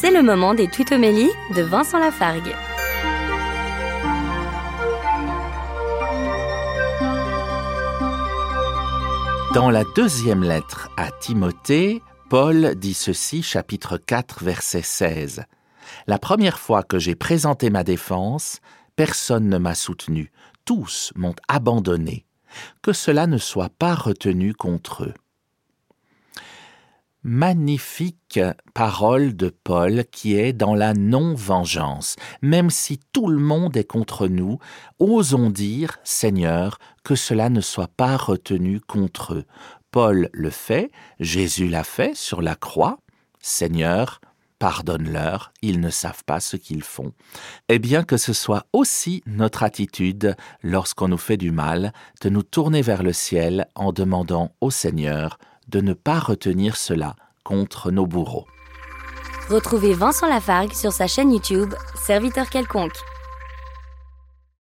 C'est le moment des tutomélies de Vincent Lafargue. Dans la deuxième lettre à Timothée, Paul dit ceci, chapitre 4, verset 16. La première fois que j'ai présenté ma défense, personne ne m'a soutenu, tous m'ont abandonné. Que cela ne soit pas retenu contre eux. Magnifique parole de Paul qui est dans la non-vengeance. Même si tout le monde est contre nous, osons dire, Seigneur, que cela ne soit pas retenu contre eux. Paul le fait, Jésus l'a fait sur la croix. Seigneur, pardonne-leur, ils ne savent pas ce qu'ils font. Et bien que ce soit aussi notre attitude lorsqu'on nous fait du mal, de nous tourner vers le ciel en demandant au Seigneur de ne pas retenir cela contre nos bourreaux. Retrouvez Vincent Lafargue sur sa chaîne YouTube, Serviteur quelconque.